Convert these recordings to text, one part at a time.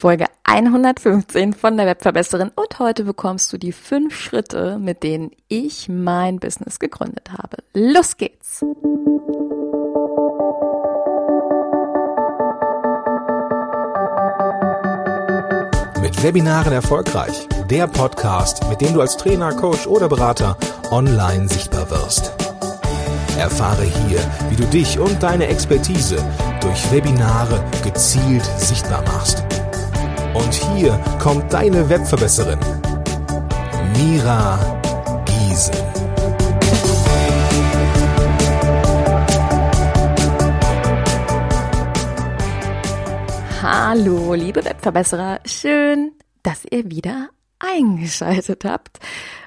Folge 115 von der Webverbesserin und heute bekommst du die fünf Schritte, mit denen ich mein Business gegründet habe. Los geht's! Mit Webinaren erfolgreich. Der Podcast, mit dem du als Trainer, Coach oder Berater online sichtbar wirst. Erfahre hier, wie du dich und deine Expertise durch Webinare gezielt sichtbar machst. Und hier kommt deine Webverbesserin, Mira Giesen. Hallo, liebe Webverbesserer, schön, dass ihr wieder eingeschaltet habt.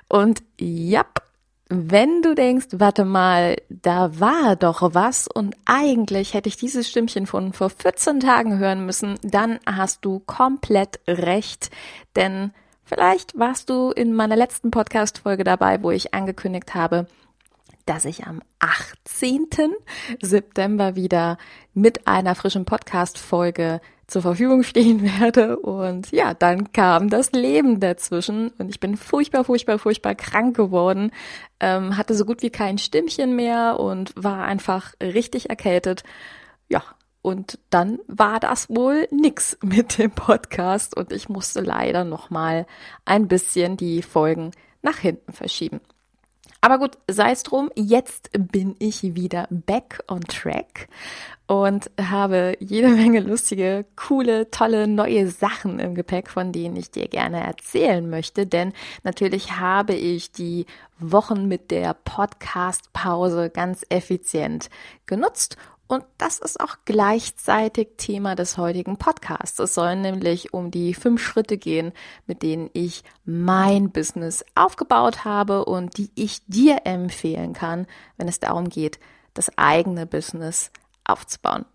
Und ja, wenn du denkst, warte mal, da war doch was und eigentlich hätte ich dieses Stimmchen von vor 14 Tagen hören müssen, dann hast du komplett recht, denn vielleicht warst du in meiner letzten Podcast-Folge dabei, wo ich angekündigt habe, dass ich am 18. September wieder mit einer frischen Podcast-Folge zur Verfügung stehen werde. Und ja, dann kam das Leben dazwischen und ich bin furchtbar, furchtbar, furchtbar krank geworden, ähm, hatte so gut wie kein Stimmchen mehr und war einfach richtig erkältet. Ja, und dann war das wohl nix mit dem Podcast und ich musste leider noch mal ein bisschen die Folgen nach hinten verschieben. Aber gut, sei es drum, jetzt bin ich wieder back on track und habe jede Menge lustige, coole, tolle neue Sachen im Gepäck, von denen ich dir gerne erzählen möchte. Denn natürlich habe ich die Wochen mit der Podcast-Pause ganz effizient genutzt und das ist auch gleichzeitig Thema des heutigen Podcasts. Es soll nämlich um die fünf Schritte gehen, mit denen ich mein Business aufgebaut habe und die ich dir empfehlen kann, wenn es darum geht, das eigene Business aufzubauen.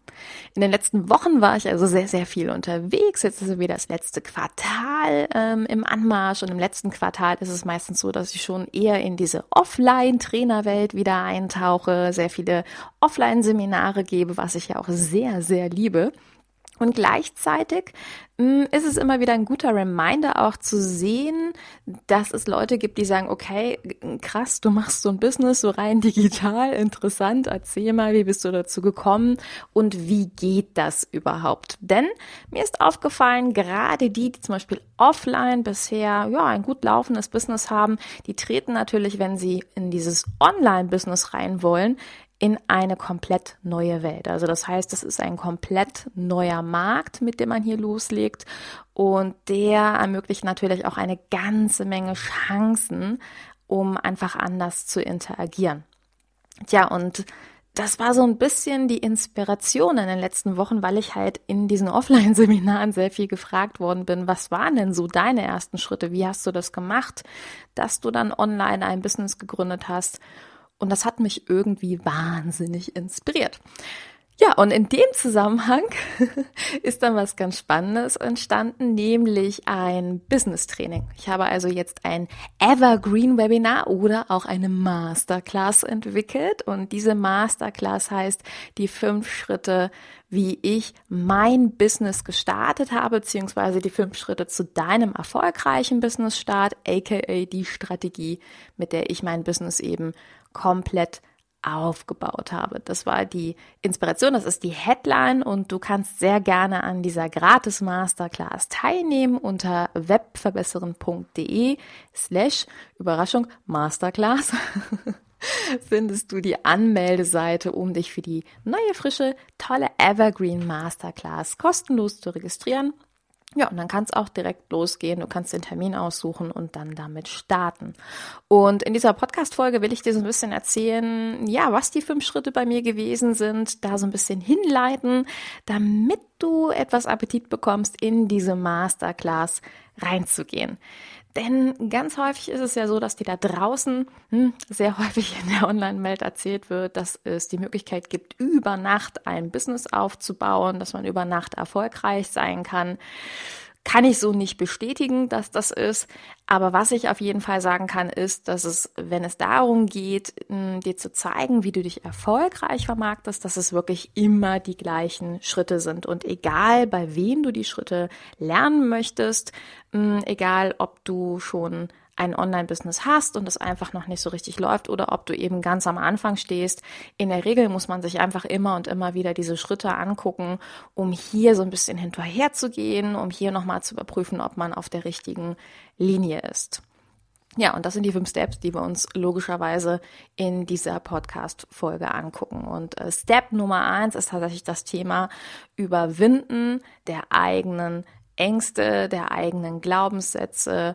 In den letzten Wochen war ich also sehr, sehr viel unterwegs. Jetzt ist wieder das letzte Quartal ähm, im Anmarsch und im letzten Quartal ist es meistens so, dass ich schon eher in diese Offline-Trainerwelt wieder eintauche, sehr viele Offline-Seminare gebe, was ich ja auch sehr, sehr liebe. Und gleichzeitig mh, hm, ist es immer wieder ein guter Reminder auch zu sehen, dass es Leute gibt, die sagen, okay, krass, du machst so ein Business so rein digital, interessant, erzähl mal, wie bist du dazu gekommen und wie geht das überhaupt? Denn mir ist aufgefallen, gerade die, die zum Beispiel offline bisher ja ein gut laufendes Business haben, die treten natürlich, wenn sie in dieses Online-Business rein wollen, in eine komplett neue Welt. Also das heißt, es ist ein komplett neuer Markt, mit dem man hier loslegt und der ermöglicht natürlich auch eine ganze Menge Chancen, um einfach anders zu interagieren. Tja, und das war so ein bisschen die Inspiration in den letzten Wochen, weil ich halt in diesen Offline-Seminaren sehr viel gefragt worden bin, was waren denn so deine ersten Schritte? Wie hast du das gemacht, dass du dann online ein Business gegründet hast? Und das hat mich irgendwie wahnsinnig inspiriert. Ja, und in dem Zusammenhang ist dann was ganz Spannendes entstanden, nämlich ein Business Training. Ich habe also jetzt ein Evergreen Webinar oder auch eine Masterclass entwickelt und diese Masterclass heißt die fünf Schritte, wie ich mein Business gestartet habe, beziehungsweise die fünf Schritte zu deinem erfolgreichen Business Start, aka die Strategie, mit der ich mein Business eben komplett aufgebaut habe. Das war die Inspiration, das ist die Headline und du kannst sehr gerne an dieser gratis Masterclass teilnehmen unter webverbesseren.de slash Überraschung Masterclass. findest du die Anmeldeseite, um dich für die neue, frische, tolle Evergreen Masterclass kostenlos zu registrieren. Ja, und dann kann es auch direkt losgehen. Du kannst den Termin aussuchen und dann damit starten. Und in dieser Podcast-Folge will ich dir so ein bisschen erzählen, ja, was die fünf Schritte bei mir gewesen sind, da so ein bisschen hinleiten, damit du etwas Appetit bekommst, in diese Masterclass reinzugehen. Denn ganz häufig ist es ja so, dass dir da draußen hm, sehr häufig in der Online-Welt erzählt wird, dass es die Möglichkeit gibt, über Nacht ein Business aufzubauen, dass man über Nacht erfolgreich sein kann. Kann ich so nicht bestätigen, dass das ist. Aber was ich auf jeden Fall sagen kann, ist, dass es, wenn es darum geht, dir zu zeigen, wie du dich erfolgreich vermarktest, dass es wirklich immer die gleichen Schritte sind. Und egal, bei wem du die Schritte lernen möchtest, egal ob du schon ein Online-Business hast und es einfach noch nicht so richtig läuft oder ob du eben ganz am Anfang stehst. In der Regel muss man sich einfach immer und immer wieder diese Schritte angucken, um hier so ein bisschen hinterher zu gehen, um hier nochmal zu überprüfen, ob man auf der richtigen Linie ist. Ja, und das sind die fünf Steps, die wir uns logischerweise in dieser Podcast-Folge angucken. Und äh, Step Nummer eins ist tatsächlich das Thema Überwinden der eigenen Ängste, der eigenen Glaubenssätze,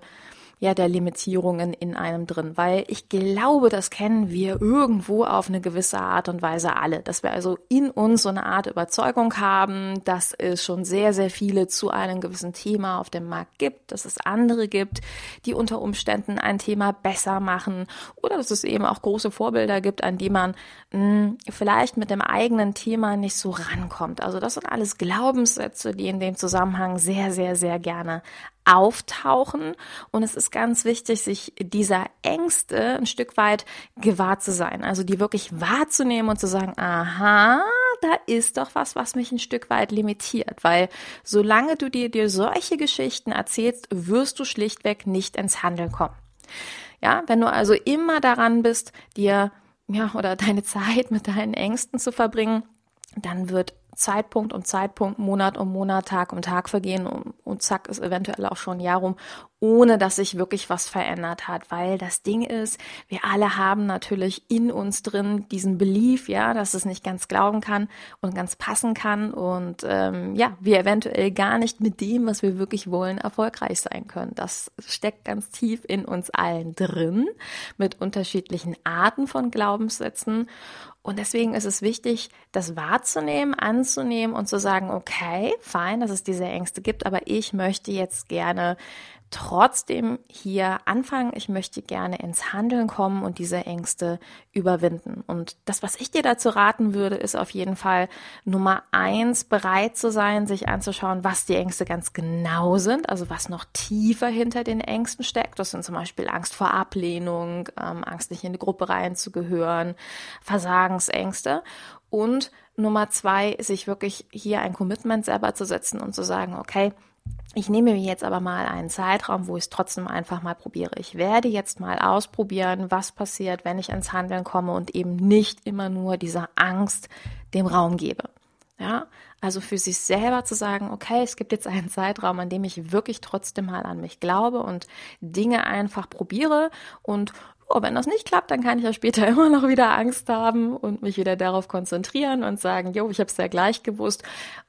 ja der Limitierungen in einem drin, weil ich glaube, das kennen wir irgendwo auf eine gewisse Art und Weise alle, dass wir also in uns so eine Art Überzeugung haben, dass es schon sehr, sehr viele zu einem gewissen Thema auf dem Markt gibt, dass es andere gibt, die unter Umständen ein Thema besser machen. Oder dass es eben auch große Vorbilder gibt, an die man mh, hm, vielleicht mit dem eigenen Thema nicht so rankommt. Also das sind alles Glaubenssätze, die in dem Zusammenhang sehr, sehr, sehr gerne auftauchen. Und es ist ganz wichtig, sich dieser Ängste ein Stück weit gewahr zu sein. Also die wirklich wahrzunehmen und zu sagen, aha, da ist doch was, was mich ein Stück weit limitiert. Weil solange du dir, dir solche Geschichten erzählst, wirst du schlichtweg nicht ins Handeln kommen. Ja, wenn du also immer daran bist, dir, ja, oder deine Zeit mit deinen Ängsten zu verbringen, dann wird Zeitpunkt um Zeitpunkt, Monat um Monat, Tag um Tag vergehen und, und zack ist eventuell auch schon ein Jahr rum, ohne dass sich wirklich was verändert hat. Weil das Ding ist, wir alle haben natürlich in uns drin diesen Belief, ja, dass es nicht ganz glauben kann und ganz passen kann und ähm, ja, wir eventuell gar nicht mit dem, was wir wirklich wollen, erfolgreich sein können. Das steckt ganz tief in uns allen drin mit unterschiedlichen Arten von Glaubenssätzen. Und deswegen ist es wichtig, das wahrzunehmen, anzunehmen und zu sagen, okay, fein, dass es diese Ängste gibt, aber ich möchte jetzt gerne trotzdem hier anfangen. Ich möchte gerne ins Handeln kommen und diese Ängste überwinden. Und das, was ich dir dazu raten würde, ist auf jeden Fall Nummer eins, bereit zu sein, sich anzuschauen, was die Ängste ganz genau sind, also was noch tiefer hinter den Ängsten steckt. Das sind zum Beispiel Angst vor Ablehnung, ähm, Angst nicht in die Gruppe reinzugehören, Versagensängste. Und Nummer zwei, sich wirklich hier ein Commitment selber zu setzen und zu sagen, okay, ich nehme mir jetzt aber mal einen Zeitraum, wo ich es trotzdem einfach mal probiere. Ich werde jetzt mal ausprobieren, was passiert, wenn ich ins Handeln komme und eben nicht immer nur dieser Angst dem Raum gebe. Ja, also für sich selber zu sagen, okay, es gibt jetzt einen Zeitraum, an dem ich wirklich trotzdem mal an mich glaube und Dinge einfach probiere und oh, wenn das nicht klappt, dann kann ich ja später immer noch wieder Angst haben und mich wieder darauf konzentrieren und sagen, jo, ich habe es ja gleich gewusst.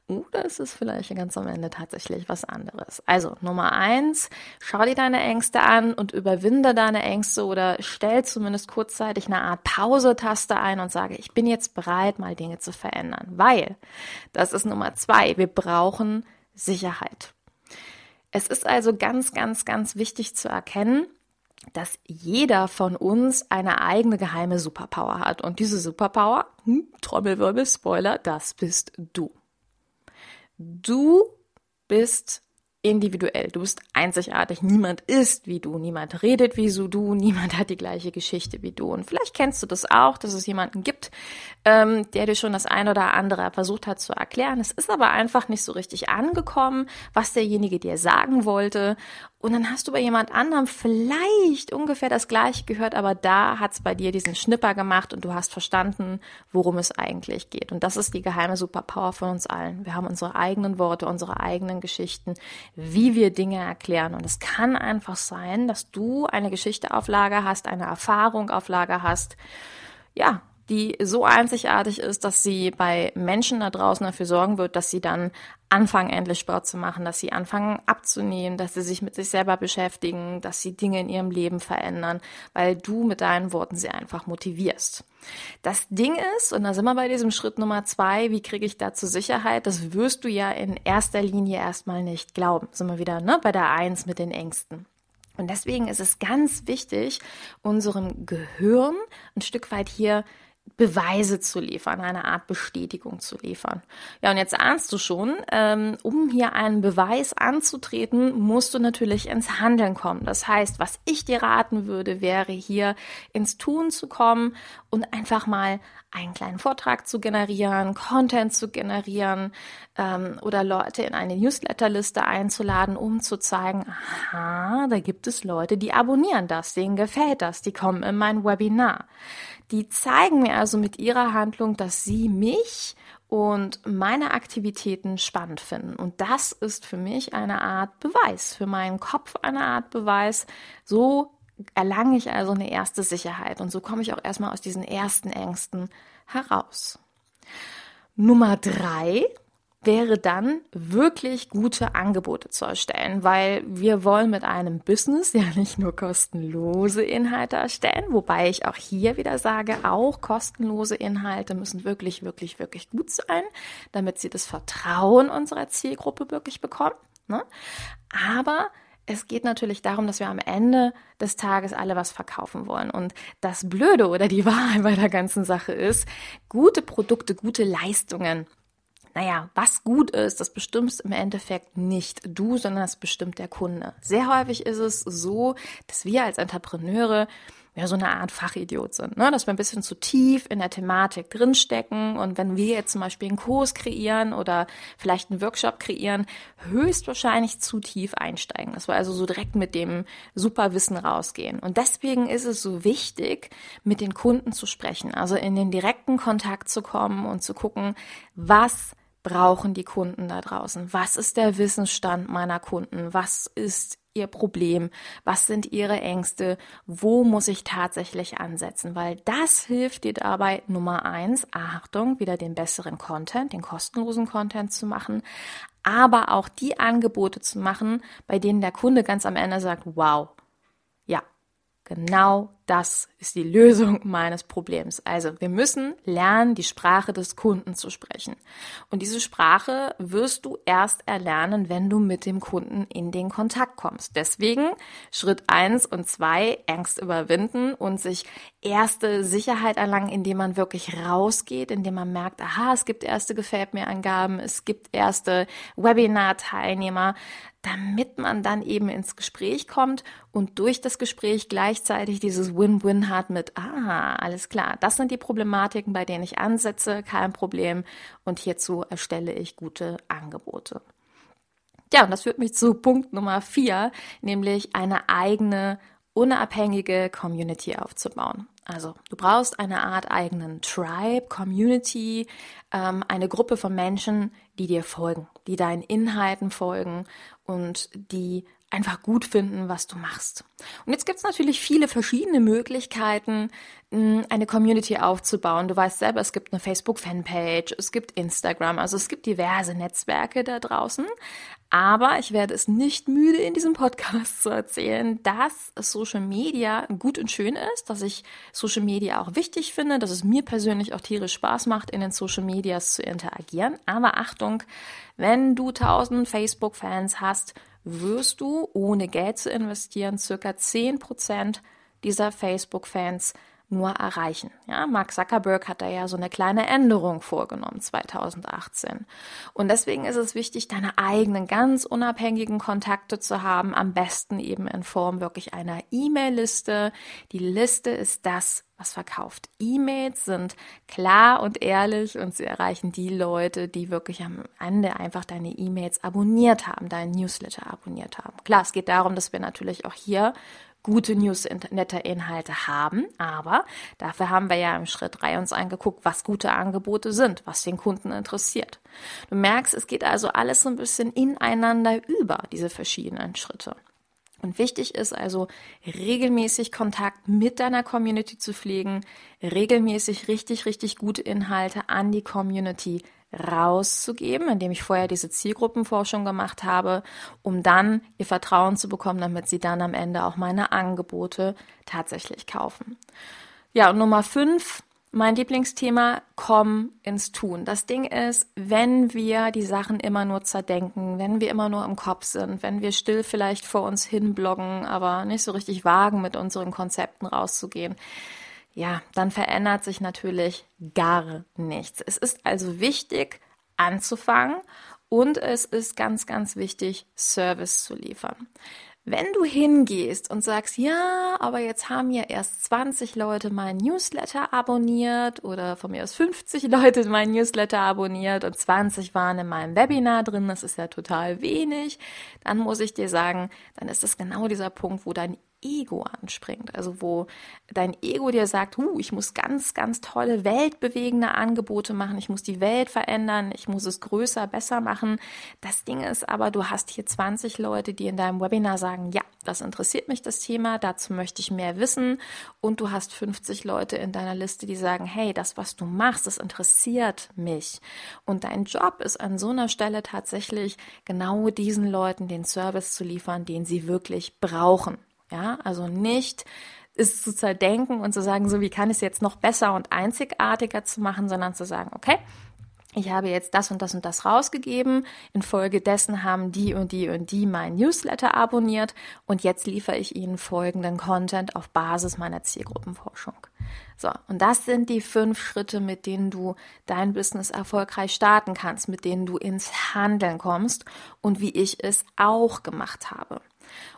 Oder ist es vielleicht ganz am Ende tatsächlich was anderes? Also Nummer eins, schau dir deine Ängste an und überwinde deine Ängste oder stell zumindest kurzzeitig eine Art Pause-Taste ein und sage, ich bin jetzt bereit, mal Dinge zu verändern. Weil, das ist Nummer zwei, wir brauchen Sicherheit. Es ist also ganz, ganz, ganz wichtig zu erkennen, dass jeder von uns eine eigene geheime Superpower hat. Und diese Superpower, hm, Trommelwirbel, Spoiler, das bist du. Du bist individuell. Du bist einzigartig. Niemand ist wie du. Niemand redet wie so du. Niemand hat die gleiche Geschichte wie du. Und vielleicht kennst du das auch, dass es jemanden gibt, ähm, der dir schon das ein oder andere versucht hat zu erklären. Es ist aber einfach nicht so richtig angekommen, was derjenige dir sagen wollte. Und dann hast du bei jemand anderem vielleicht ungefähr das gleiche gehört, aber da hat es bei dir diesen Schnipper gemacht und du hast verstanden, worum es eigentlich geht. Und das ist die geheime Superpower von uns allen. Wir haben unsere eigenen Worte, unsere eigenen Geschichten, wie wir Dinge erklären. Und es kann einfach sein, dass du eine Geschichte auf Lager hast, eine Erfahrung auf Lager hast. Ja, die so einzigartig ist, dass sie bei Menschen da draußen dafür sorgen wird, dass sie dann anfangen, endlich Sport zu machen, dass sie anfangen abzunehmen, dass sie sich mit sich selber beschäftigen, dass sie Dinge in ihrem Leben verändern, weil du mit deinen Worten sie einfach motivierst. Das Ding ist, und da sind wir bei diesem Schritt Nummer zwei, wie kriege ich da zur Sicherheit? Das wirst du ja in erster Linie erstmal nicht glauben. Sind wir wieder ne, bei der Eins mit den Ängsten. Und deswegen ist es ganz wichtig, unserem Gehirn ein Stück weit hier Beweise zu liefern, eine Art Bestätigung zu liefern. Ja, und jetzt ahnst du schon, ähm, um hier einen Beweis anzutreten, musst du natürlich ins Handeln kommen. Das heißt, was ich dir raten würde, wäre hier ins Tun zu kommen und einfach mal einen kleinen Vortrag zu generieren, Content zu generieren ähm, oder Leute in eine Newsletterliste einzuladen, um zu zeigen, aha, da gibt es Leute, die abonnieren das, denen gefällt das, die kommen in mein Webinar. Die zeigen mir also mit ihrer Handlung, dass sie mich und meine Aktivitäten spannend finden. Und das ist für mich eine Art Beweis, für meinen Kopf eine Art Beweis. So erlange ich also eine erste Sicherheit und so komme ich auch erstmal aus diesen ersten Ängsten heraus. Nummer drei wäre dann wirklich gute Angebote zu erstellen, weil wir wollen mit einem Business ja nicht nur kostenlose Inhalte erstellen, wobei ich auch hier wieder sage, auch kostenlose Inhalte müssen wirklich, wirklich, wirklich gut sein, damit sie das Vertrauen unserer Zielgruppe wirklich bekommen. Ne? Aber es geht natürlich darum, dass wir am Ende des Tages alle was verkaufen wollen. Und das Blöde oder die Wahrheit bei der ganzen Sache ist, gute Produkte, gute Leistungen naja, was gut ist, das bestimmst im Endeffekt nicht du, sondern das bestimmt der Kunde. Sehr häufig ist es so, dass wir als Entrepreneure ja so eine Art Fachidiot sind, ne? dass wir ein bisschen zu tief in der Thematik drinstecken und wenn wir jetzt zum Beispiel einen Kurs kreieren oder vielleicht einen Workshop kreieren, höchstwahrscheinlich zu tief einsteigen, dass wir also so direkt mit dem Superwissen rausgehen. Und deswegen ist es so wichtig, mit den Kunden zu sprechen, also in den direkten Kontakt zu kommen und zu gucken, was brauchen die Kunden da draußen? Was ist der Wissensstand meiner Kunden? Was ist ihr Problem? Was sind ihre Ängste? Wo muss ich tatsächlich ansetzen? Weil das hilft dir dabei, Nummer eins, Achtung, wieder den besseren Content, den kostenlosen Content zu machen, aber auch die Angebote zu machen, bei denen der Kunde ganz am Ende sagt, wow, Genau das ist die Lösung meines Problems. Also wir müssen lernen, die Sprache des Kunden zu sprechen. Und diese Sprache wirst du erst erlernen, wenn du mit dem Kunden in den Kontakt kommst. Deswegen Schritt eins und zwei Angst überwinden und sich erste Sicherheit erlangen, indem man wirklich rausgeht, indem man merkt, aha, es gibt erste Gefällt mir Angaben, es gibt erste Webinar-Teilnehmer damit man dann eben ins Gespräch kommt und durch das Gespräch gleichzeitig dieses Win-Win hat mit, ah, alles klar, das sind die Problematiken, bei denen ich ansetze, kein Problem und hierzu erstelle ich gute Angebote. Ja, und das führt mich zu Punkt Nummer vier, nämlich eine eigene, unabhängige Community aufzubauen. Also du brauchst eine Art eigenen Tribe, Community, ähm, eine Gruppe von Menschen, die dir folgen, die deinen Inhalten folgen und die einfach gut finden, was du machst. Und jetzt gibt es natürlich viele verschiedene Möglichkeiten, eine Community aufzubauen. Du weißt selber, es gibt eine Facebook-Fanpage, es gibt Instagram, also es gibt diverse Netzwerke da draußen. Aber ich werde es nicht müde, in diesem Podcast zu erzählen, dass Social Media gut und schön ist, dass ich Social Media auch wichtig finde, dass es mir persönlich auch tierisch Spaß macht, in den Social Medias zu interagieren. Aber Achtung, wenn du tausend Facebook-Fans hast, wirst du, ohne Geld zu investieren, circa zehn Prozent dieser Facebook-Fans nur erreichen. Ja, Mark Zuckerberg hat da ja so eine kleine Änderung vorgenommen 2018. Und deswegen ist es wichtig, deine eigenen ganz unabhängigen Kontakte zu haben, am besten eben in Form wirklich einer E-Mail-Liste. Die Liste ist das, was verkauft. E-Mails sind klar und ehrlich und sie erreichen die Leute, die wirklich am Ende einfach deine E-Mails abonniert haben, deinen Newsletter abonniert haben. Klar, es geht darum, dass wir natürlich auch hier gute Newsletter-Inhalte haben, aber dafür haben wir ja im Schritt 3 uns angeguckt, was gute Angebote sind, was den Kunden interessiert. Du merkst, es geht also alles so ein bisschen ineinander über, diese verschiedenen Schritte. Und wichtig ist also, regelmäßig Kontakt mit deiner Community zu pflegen, regelmäßig richtig, richtig gute Inhalte an die Community rauszugeben, indem ich vorher diese Zielgruppenforschung gemacht habe, um dann ihr Vertrauen zu bekommen, damit sie dann am Ende auch meine Angebote tatsächlich kaufen. Ja, und Nummer fünf, mein Lieblingsthema, komm ins Tun. Das Ding ist, wenn wir die Sachen immer nur zerdenken, wenn wir immer nur im Kopf sind, wenn wir still vielleicht vor uns hin bloggen, aber nicht so richtig wagen, mit unseren Konzepten rauszugehen, ja, dann verändert sich natürlich gar nichts. Es ist also wichtig, anzufangen und es ist ganz, ganz wichtig, Service zu liefern. Wenn du hingehst und sagst, ja, aber jetzt haben ja erst 20 Leute mein Newsletter abonniert oder von mir aus 50 Leute mein Newsletter abonniert und 20 waren in meinem Webinar drin, das ist ja total wenig, dann muss ich dir sagen, dann ist das genau dieser Punkt, wo dein Ego anspringt. Also wo dein Ego dir sagt, huh, ich muss ganz, ganz tolle, weltbewegende Angebote machen, ich muss die Welt verändern, ich muss es größer, besser machen. Das Ding ist aber, du hast hier 20 Leute, die in deinem Webinar sagen, ja, das interessiert mich, das Thema, dazu möchte ich mehr wissen. Und du hast 50 Leute in deiner Liste, die sagen, hey, das, was du machst, das interessiert mich. Und dein Job ist an so einer Stelle tatsächlich genau diesen Leuten den Service zu liefern, den sie wirklich brauchen. Ja, also nicht ist zu zerdenken und zu sagen, so wie kann ich es jetzt noch besser und einzigartiger zu machen, sondern zu sagen, okay, ich habe jetzt das und das und das rausgegeben. Infolgedessen haben die und die und die mein Newsletter abonniert und jetzt liefere ich ihnen folgenden Content auf Basis meiner Zielgruppenforschung. So, und das sind die fünf Schritte, mit denen du dein Business erfolgreich starten kannst, mit denen du ins Handeln kommst und wie ich es auch gemacht habe.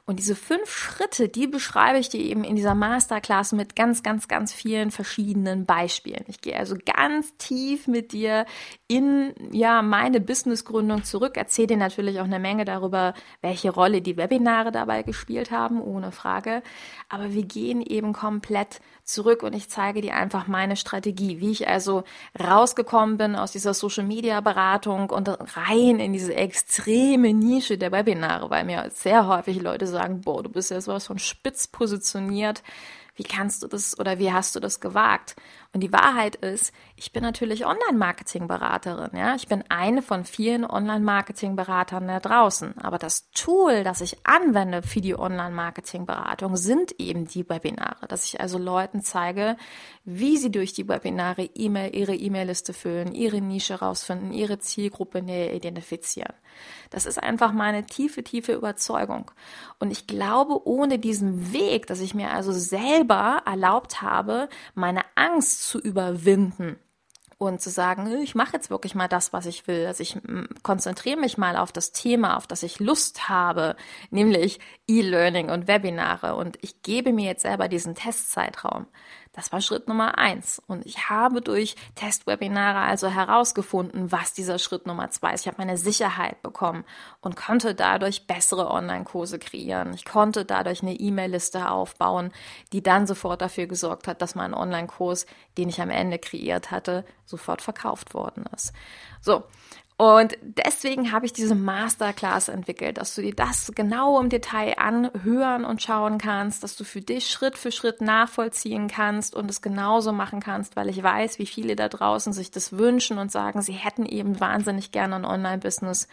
Und diese fünf Schritte, die beschreibe ich dir eben in dieser Masterclass mit ganz, ganz, ganz vielen verschiedenen Beispielen. Ich gehe also ganz tief mit dir in ja meine Businessgründung zurück, erzähle dir natürlich auch eine Menge darüber, welche Rolle die Webinare dabei gespielt haben, ohne Frage. Aber wir gehen eben komplett zurück und ich zeige dir einfach meine Strategie, wie ich also rausgekommen bin aus dieser Social Media Beratung und rein in diese extreme Nische der Webinare, weil mir sehr häufig Leute sagen, boah, du bist ja sowas von spitz positioniert. Wie kannst du das oder wie hast du das gewagt? Und die Wahrheit ist, ich bin natürlich Online-Marketing-Beraterin. Ja? Ich bin eine von vielen Online-Marketing-Beratern da draußen. Aber das Tool, das ich anwende für die Online-Marketing-Beratung, sind eben die Webinare. Dass ich also Leuten zeige, wie sie durch die Webinare E-Mail, ihre E-Mail-Liste füllen, ihre Nische rausfinden, ihre Zielgruppe näher identifizieren. Das ist einfach meine tiefe, tiefe Überzeugung. Und ich glaube, ohne diesen Weg, dass ich mir also selber erlaubt habe, meine Angst zu überwinden und zu sagen, ich mache jetzt wirklich mal das, was ich will. Also ich konzentriere mich mal auf das Thema, auf das ich Lust habe, nämlich E-Learning und Webinare. Und ich gebe mir jetzt selber diesen Testzeitraum. Das war Schritt Nummer eins. Und ich habe durch Testwebinare also herausgefunden, was dieser Schritt Nummer zwei ist. Ich habe meine Sicherheit bekommen und konnte dadurch bessere Online-Kurse kreieren. Ich konnte dadurch eine E-Mail-Liste aufbauen, die dann sofort dafür gesorgt hat, dass mein Online-Kurs, den ich am Ende kreiert hatte, sofort verkauft worden ist. So. Und deswegen habe ich diese Masterclass entwickelt, dass du dir das genau im Detail anhören und schauen kannst, dass du für dich Schritt für Schritt nachvollziehen kannst und es genauso machen kannst, weil ich weiß, wie viele da draußen sich das wünschen und sagen, sie hätten eben wahnsinnig gerne ein Online-Business,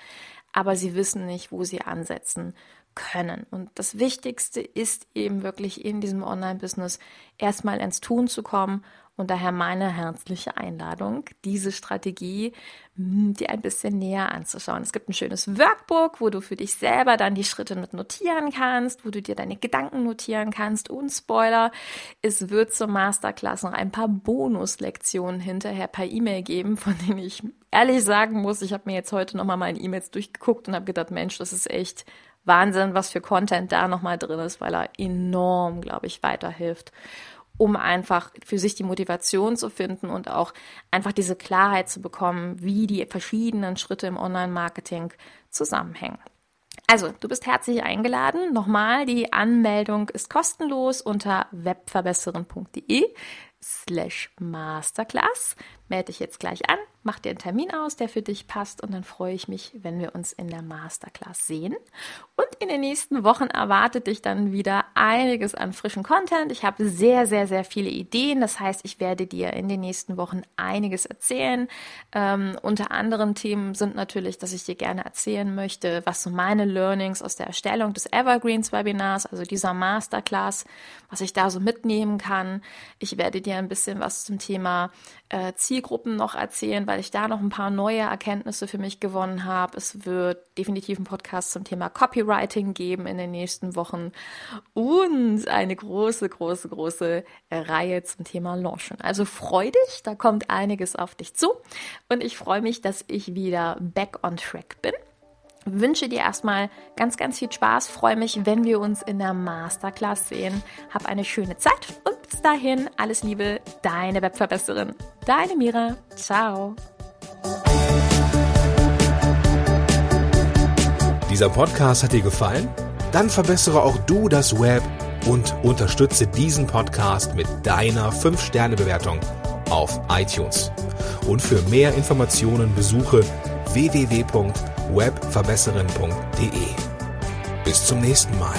aber sie wissen nicht, wo sie ansetzen können. Und das Wichtigste ist eben wirklich in diesem Online-Business erstmal ins Tun zu kommen und daher meine herzliche Einladung, diese Strategie hm, dir ein bisschen näher anzuschauen. Es gibt ein schönes Workbook, wo du für dich selber dann die Schritte mit notieren kannst, wo du dir deine Gedanken notieren kannst. Und Spoiler, es wird zur Masterclass noch ein paar Bonuslektionen hinterher per E-Mail geben, von denen ich ehrlich sagen muss, ich habe mir jetzt heute nochmal meine E-Mails durchgeguckt und habe gedacht, Mensch, das ist echt Wahnsinn, was für Content da nochmal drin ist, weil er enorm, glaube ich, weiterhilft um einfach für sich die Motivation zu finden und auch einfach diese Klarheit zu bekommen, wie die verschiedenen Schritte im Online-Marketing zusammenhängen. Also, du bist herzlich eingeladen. Nochmal, die Anmeldung ist kostenlos unter webverbesseren.de slash masterclass. Melde dich jetzt gleich an, mach dir einen Termin aus, der für dich passt und dann freue ich mich, wenn wir uns in der Masterclass sehen. Und in den nächsten Wochen erwartet dich dann wieder einiges an frischen Content. Ich habe sehr, sehr, sehr viele Ideen. Das heißt, ich werde dir in den nächsten Wochen einiges erzählen. Ähm, unter anderem Themen sind natürlich, dass ich dir gerne erzählen möchte, was so meine Learnings aus der Erstellung des Evergreens Webinars, also dieser Masterclass, was ich da so mitnehmen kann. Ich werde dir ein bisschen was zum Thema äh, Ziel Zielgruppen noch erzählen, weil ich da noch ein paar neue Erkenntnisse für mich gewonnen habe. Es wird definitiv einen Podcast zum Thema Copywriting geben in den nächsten Wochen und eine große, große, große Reihe zum Thema Launchen. Also freu dich, da kommt einiges auf dich zu und ich freue mich, dass ich wieder back on track bin wünsche dir erstmal ganz, ganz viel Spaß. Freue mich, wenn wir uns in der Masterclass sehen. Hab eine schöne Zeit und bis dahin alles Liebe, deine Webverbesserin. Deine Mira. Ciao. Dieser Podcast hat dir gefallen? Dann verbessere auch du das Web und unterstütze diesen Podcast mit deiner 5-Sterne-Bewertung auf iTunes. Und für mehr Informationen besuche www webverbesserin.de. Bis zum nächsten Mal.